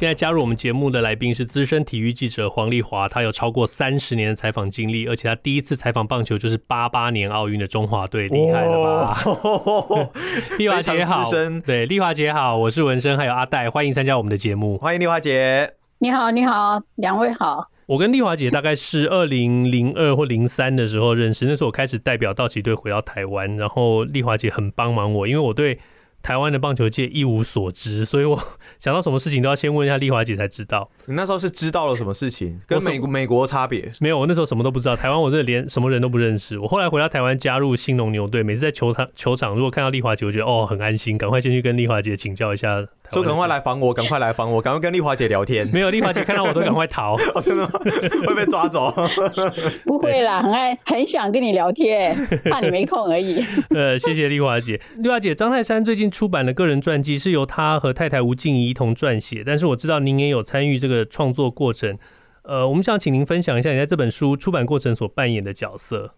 现在加入我们节目的来宾是资深体育记者黄丽华，她有超过三十年的采访经历，而且她第一次采访棒球就是八八年奥运的中华队，厉害了吧？丽华姐好，对，丽华姐好，我是文生，还有阿戴，欢迎参加我们的节目，欢迎丽华姐，你好，你好，两位好。我跟丽华姐大概是二零零二或零三的时候认识，那时候我开始代表道奇队回到台湾，然后丽华姐很帮忙我，因为我对。台湾的棒球界一无所知，所以我 想到什么事情都要先问一下丽华姐才知道。你那时候是知道了什么事情？跟美国美国差别？没有，我那时候什么都不知道。台湾我这连什么人都不认识。我后来回到台湾加入兴农牛队，每次在球场球场如果看到丽华姐，我觉得哦很安心，赶快先去跟丽华姐请教一下。说赶快来防我，赶快来防我，赶快跟丽华姐聊天。没有，丽华姐看到我都赶快逃，哦、真的吗？会被抓走？不会啦，很爱很想跟你聊天，怕你没空而已。呃，谢谢丽华姐。丽华姐，张泰山最近出版的个人传记，是由他和太太吴静怡一同撰写，但是我知道您也有参与这个创作过程。呃，我们想请您分享一下你在这本书出版过程所扮演的角色。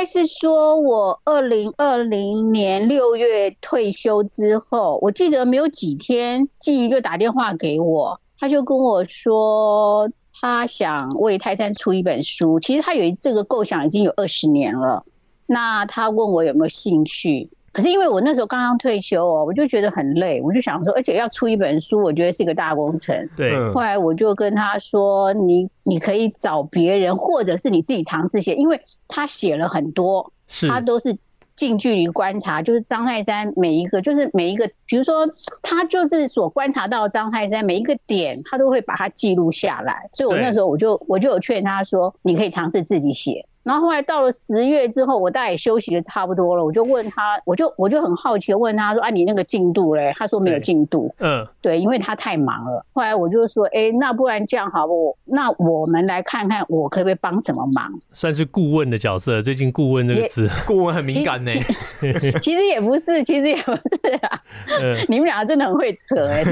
他，是说，我二零二零年六月退休之后，我记得没有几天，静怡就打电话给我，他就跟我说，他想为泰山出一本书。其实他有这个构想已经有二十年了，那他问我有没有兴趣。可是因为我那时候刚刚退休哦，我就觉得很累，我就想说，而且要出一本书，我觉得是一个大工程。对。后来我就跟他说，你你可以找别人，或者是你自己尝试写，因为他写了很多，他都是近距离观察，就是张泰山每一个，就是每一个，比如说他就是所观察到张泰山每一个点，他都会把它记录下来。所以我那时候我就我就有劝他说，你可以尝试自己写。然后后来到了十月之后，我大概也休息的差不多了，我就问他，我就我就很好奇问他说：“啊，你那个进度嘞？”他说没有进度。嗯，对，因为他太忙了。后来我就说：“哎，那不然这样好不？那我们来看看我可不可以帮什么忙？”算是顾问的角色。最近“顾问”这个词，顾问很敏感呢。其实也不是，其实也不是啊。嗯、你们两个真的很会扯哎。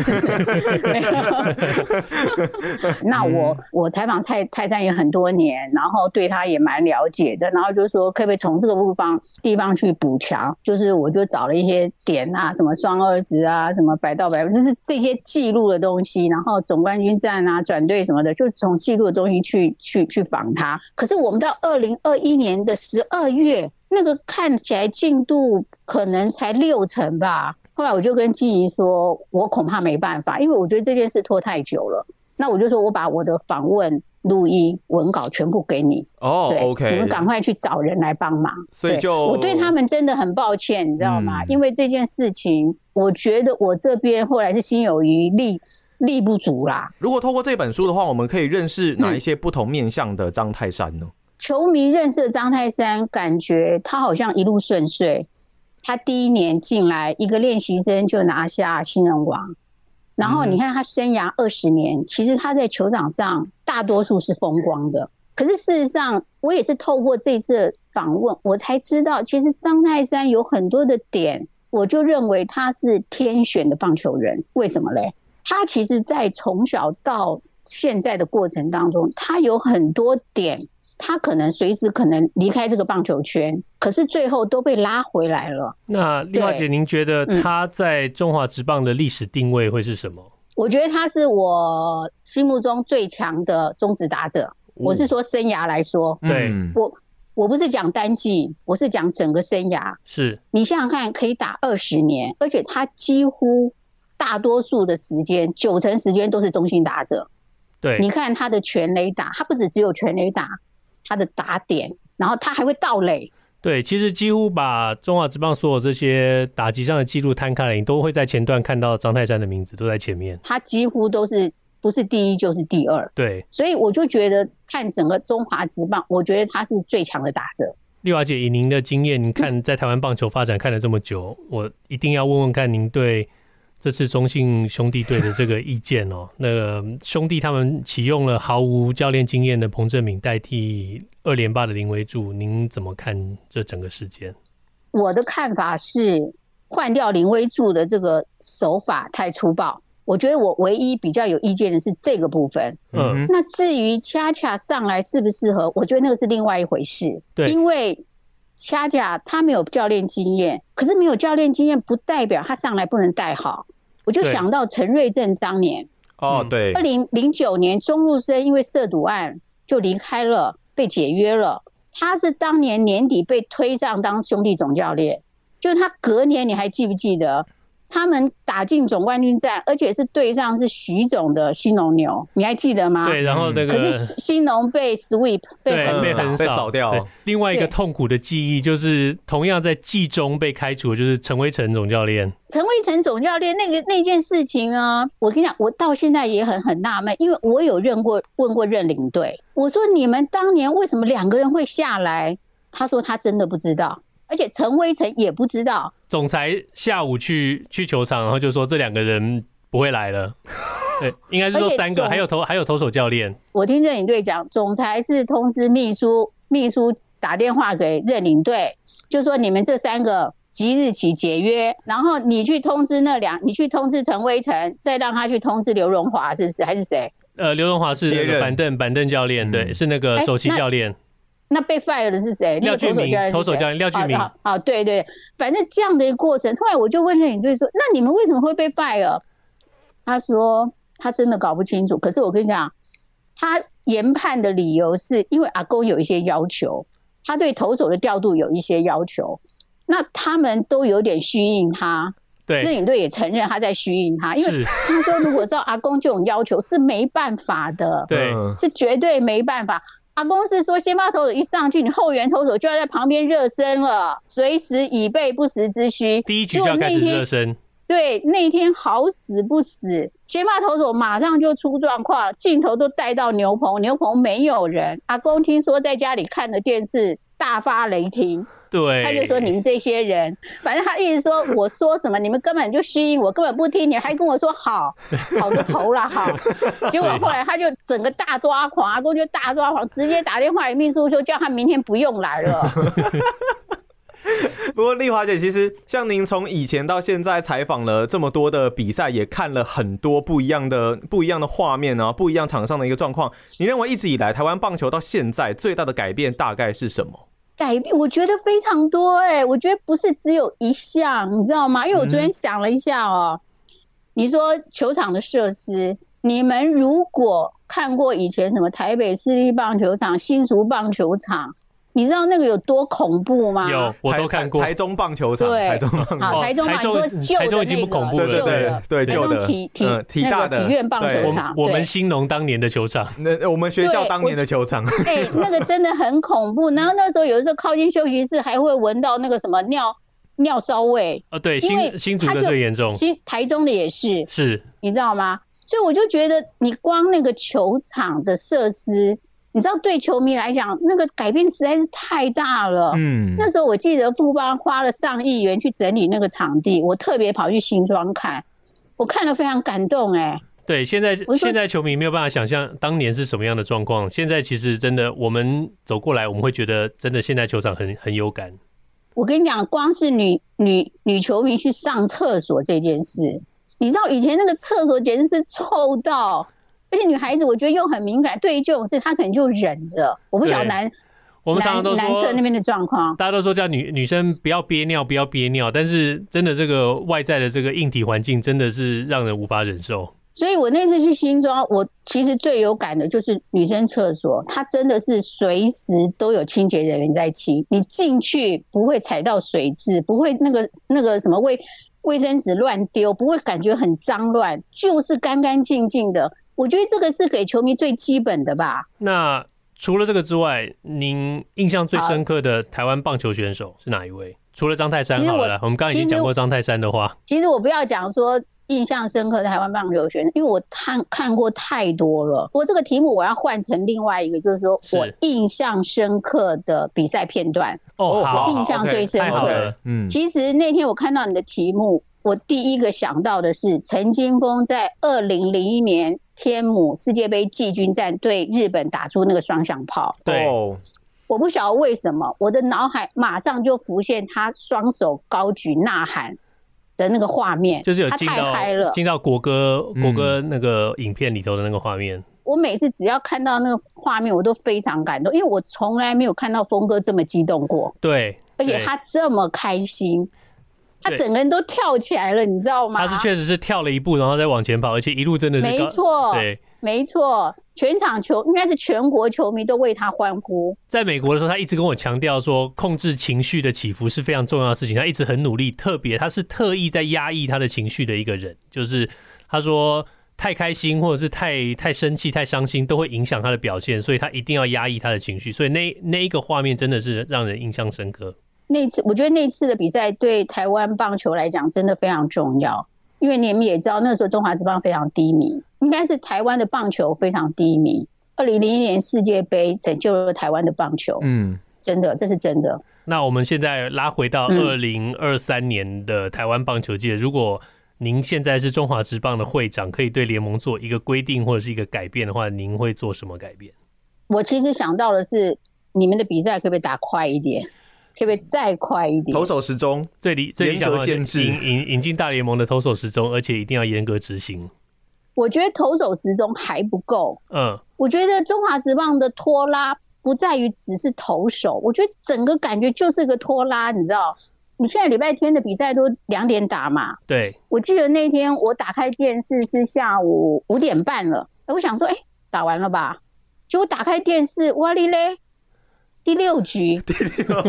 那我我采访蔡蔡山也很多年，然后对他也蛮了。解的，然后就是说，可不可以从这个地方地方去补强？就是我就找了一些点啊，什么双二十啊，什么百到百，就是这些记录的东西。然后总冠军战啊，转队什么的，就从记录的东西去去去访他。可是我们到二零二一年的十二月，那个看起来进度可能才六成吧。后来我就跟静怡说，我恐怕没办法，因为我觉得这件事拖太久了。那我就说我把我的访问。录音文稿全部给你哦、oh,，OK，你们赶快去找人来帮忙。所以就我对他们真的很抱歉，你知道吗？嗯、因为这件事情，我觉得我这边后来是心有余力力不足啦。如果透过这本书的话，我们可以认识哪一些不同面向的张泰山呢？嗯、球迷认识的张泰山，感觉他好像一路顺遂。他第一年进来，一个练习生就拿下新人王。然后你看他生涯二十年，其实他在球场上大多数是风光的。可是事实上，我也是透过这次访问，我才知道，其实张泰山有很多的点，我就认为他是天选的棒球人。为什么嘞？他其实，在从小到现在的过程当中，他有很多点。他可能随时可能离开这个棒球圈，可是最后都被拉回来了。那丽华姐，您觉得他在中华职棒的历史定位会是什么？我觉得他是我心目中最强的中职打者。我是说生涯来说，对，我我不是讲单季，我是讲整个生涯。是你想想看，可以打二十年，而且他几乎大多数的时间，九成时间都是中心打者。对，你看他的全垒打，他不止只有全垒打。他的打点，然后他还会盗垒。对，其实几乎把中华职棒所有这些打击上的记录摊开来，你都会在前段看到张泰山的名字，都在前面。他几乎都是不是第一就是第二。对，所以我就觉得看整个中华职棒，我觉得他是最强的打者。丽华姐，以您的经验，您看在台湾棒球发展看了这么久，我一定要问问看您对这次中信兄弟队的这个意见哦，那个兄弟他们启用了毫无教练经验的彭政闵代替二连霸的林威柱，您怎么看这整个事件？我的看法是换掉林威柱的这个手法太粗暴，我觉得我唯一比较有意见的是这个部分。嗯，那至于恰恰上来适不适合，我觉得那个是另外一回事。对，因为。恰恰他没有教练经验，可是没有教练经验不代表他上来不能带好。我就想到陈瑞正当年，哦，对，二零零九年钟路生因为涉赌案就离开了，被解约了。他是当年年底被推上当兄弟总教练，就是他隔年，你还记不记得？他们打进总冠军战，而且是对上是徐总的新农牛，你还记得吗？对，然后那个可是新农被 sweep 被横扫被扫掉。另外一个痛苦的记忆就是，同样在季中被开除的就是陈威成总教练。陈威成总教练那个那件事情啊，我跟你讲，我到现在也很很纳闷，因为我有认过问过任领队，我说你们当年为什么两个人会下来？他说他真的不知道。而且陈威成也不知道，总裁下午去去球场，然后就说这两个人不会来了。对，应该是说三个，还有投还有投手教练。我听任领队讲，总裁是通知秘书，秘书打电话给任领队，就说你们这三个即日起解约，然后你去通知那两，你去通知陈威成，再让他去通知刘荣华，是不是？还是谁？呃，刘荣华是那个板凳板凳教练，对，是那个首席教练。那被 fire 的是谁？廖俊明，投手教练廖俊明。好，好，对对，反正这样的一个过程。后来我就问认领队说：“那你们为什么会被 fire？” 他说：“他真的搞不清楚。”可是我跟你讲，他研判的理由是因为阿公有一些要求，他对投手的调度有一些要求。那他们都有点虚应他。对，认领队也承认他在虚应他，因为他说如果照阿公这种要求是没办法的，对，是绝对没办法。阿公是说，先发投手一上去，你后援投手就要在旁边热身了，随时以备不时之需。第一局就要开始热身。对，那天好死不死，先发投手马上就出状况，镜头都带到牛棚，牛棚没有人。阿公听说在家里看的电视，大发雷霆。对，他就说你们这些人，反正他一直说我说什么，你们根本就虚应我，根本不听，你还跟我说好，好个头了，好。结果后来他就整个大抓狂，阿公就大抓狂，直接打电话给秘书说叫他明天不用来了。不过丽华姐，其实像您从以前到现在采访了这么多的比赛，也看了很多不一样的不一样的画面啊，不一样场上的一个状况。你认为一直以来台湾棒球到现在最大的改变大概是什么？改变我觉得非常多哎、欸，我觉得不是只有一项，你知道吗？因为我昨天想了一下哦、喔，嗯、你说球场的设施，你们如果看过以前什么台北市立棒球场、新竹棒球场。你知道那个有多恐怖吗？有，我都看过。台中棒球场，对，台中棒球场。好，台中棒球场，你说旧的那个，台中已经不恐怖了，对对对，旧的体体体大的体院棒球场，我们兴农当年的球场，那我们学校当年的球场，哎，那个真的很恐怖。然后那时候有的时候靠近休息室，还会闻到那个什么尿尿骚味。啊，对，新新竹的最严重，新台中的也是，是，你知道吗？所以我就觉得，你光那个球场的设施。你知道，对球迷来讲，那个改变实在是太大了。嗯，那时候我记得富邦花了上亿元去整理那个场地，我特别跑去新庄看，我看了非常感动。哎，对，现在现在球迷没有办法想象当年是什么样的状况。现在其实真的，我们走过来，我们会觉得真的现在球场很很有感。我跟你讲，光是女女女球迷去上厕所这件事，你知道以前那个厕所简直是臭到。而且女孩子，我觉得又很敏感，对于这种事，她可能就忍着。我不晓得男，我们常常都说男厕那边的状况，大家都说叫女女生不要憋尿，不要憋尿。但是真的，这个外在的这个硬体环境真的是让人无法忍受。所以我那次去新庄，我其实最有感的就是女生厕所，它真的是随时都有清洁人员在清，你进去不会踩到水渍，不会那个那个什么卫卫生纸乱丢，不会感觉很脏乱，就是干干净净的。我觉得这个是给球迷最基本的吧。那除了这个之外，您印象最深刻的台湾棒球选手是哪一位？除了张泰山好了，我，我们刚刚已经讲过张泰山的话。其实我不要讲说印象深刻的台湾棒球选手，因为我看看过太多了。我这个题目我要换成另外一个，就是说我印象深刻的比赛片段。哦，好，印象最深刻。嗯，其实那天我看到你的题目。我第一个想到的是陈金峰在二零零一年天母世界杯季军战对日本打出那个双响炮。对，我不晓得为什么，我的脑海马上就浮现他双手高举呐喊的那个画面，就是有他太嗨了，进到国歌国歌那个影片里头的那个画面。我每次只要看到那个画面，我都非常感动，因为我从来没有看到峰哥这么激动过。对，而且他这么开心，他整个人都跳起来了，你知道吗？他是确实是跳了一步，然后再往前跑，而且一路真的是没错，对，没错，全场球应该是全国球迷都为他欢呼。在美国的时候，他一直跟我强调说，控制情绪的起伏是非常重要的事情，他一直很努力，特别他是特意在压抑他的情绪的一个人，就是他说。太开心或者是太太生气、太伤心，都会影响他的表现，所以他一定要压抑他的情绪。所以那那一个画面真的是让人印象深刻。那次我觉得那次的比赛对台湾棒球来讲真的非常重要，因为你们也知道那时候中华职棒非常低迷，应该是台湾的棒球非常低迷。二零零一年世界杯拯救了台湾的棒球，嗯，真的，这是真的。那我们现在拉回到二零二三年的台湾棒球界，如果您现在是中华职棒的会长，可以对联盟做一个规定或者是一个改变的话，您会做什么改变？我其实想到的是，你们的比赛可不可以打快一点？可不可以再快一点？投手时钟最理最理想的限制，引引引进大联盟的投手时钟，而且一定要严格执行。我觉得投手时钟还不够。嗯，我觉得中华职棒的拖拉不在于只是投手，我觉得整个感觉就是个拖拉，你知道？你现在礼拜天的比赛都两点打嘛？对，我记得那天我打开电视是下午五点半了，我想说，哎、欸，打完了吧？结果打开电视，哇哩嘞，第六局，第六，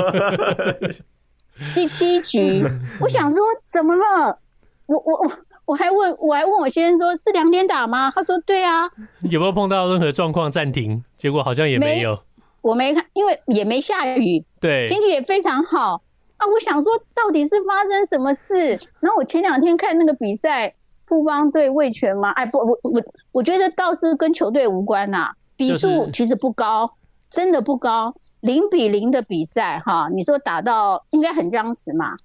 第七局，我想说怎么了？我我我我还问我还问我先生说，是两点打吗？他说对啊。有没有碰到任何状况暂停？结果好像也没有没。我没看，因为也没下雨，对，天气也非常好。啊，我想说，到底是发生什么事？然后我前两天看那个比赛，富邦对味全嘛，哎，不，我我我觉得倒是跟球队无关呐、啊，比数其实不高，真的不高，零比零的比赛哈，你说打到应该很僵持嘛？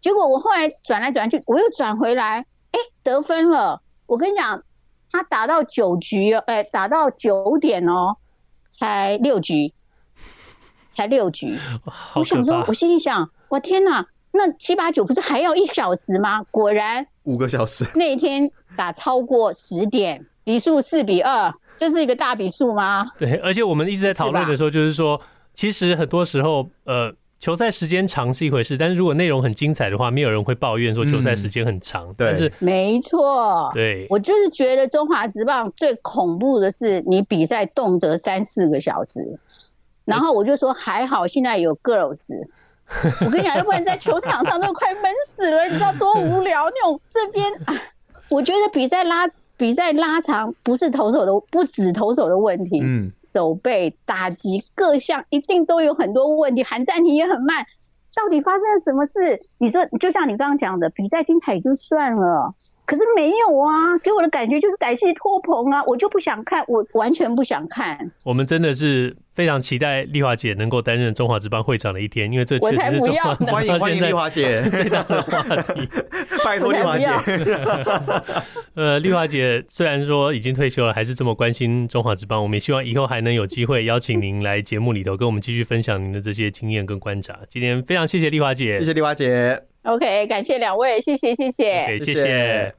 结果我后来转来转去，我又转回来，哎，得分了。我跟你讲，他打到九局，哎，打到九点哦，才六局。才六局，我想说，我心里想，我天哪，那七八九不是还要一小时吗？果然五个小时。那一天打超过十点，比数四比二，这是一个大比数吗？对，而且我们一直在讨论的时候，就是说，其实很多时候，呃，球赛时间长是一回事，但是如果内容很精彩的话，没有人会抱怨说球赛时间很长。对，但是没错，对，我就是觉得中华职棒最恐怖的是，你比赛动辄三四个小时。然后我就说还好，现在有 girls。我跟你讲，要不然在球场上都快闷死了，你知道多无聊那种。这边，我觉得比赛拉比赛拉长，不是投手的，不止投手的问题，嗯，手背、打击各项一定都有很多问题，喊暂停也很慢。到底发生了什么事？你说，就像你刚刚讲的，比赛精彩也就算了。可是没有啊，给我的感觉就是歹戏拖棚啊，我就不想看，我完全不想看。我们真的是非常期待丽华姐能够担任中华职棒会长的一天，因为这确实是中华职棒现在欢迎丽华姐 最大的话题。拜托丽华姐。呃，丽华姐虽然说已经退休了，还是这么关心中华职棒。我们也希望以后还能有机会邀请您来节目里头，跟我们继续分享您的这些经验跟观察。今天非常谢谢丽华姐，谢谢丽华姐。OK，感谢两位，谢谢谢谢，okay, 谢谢。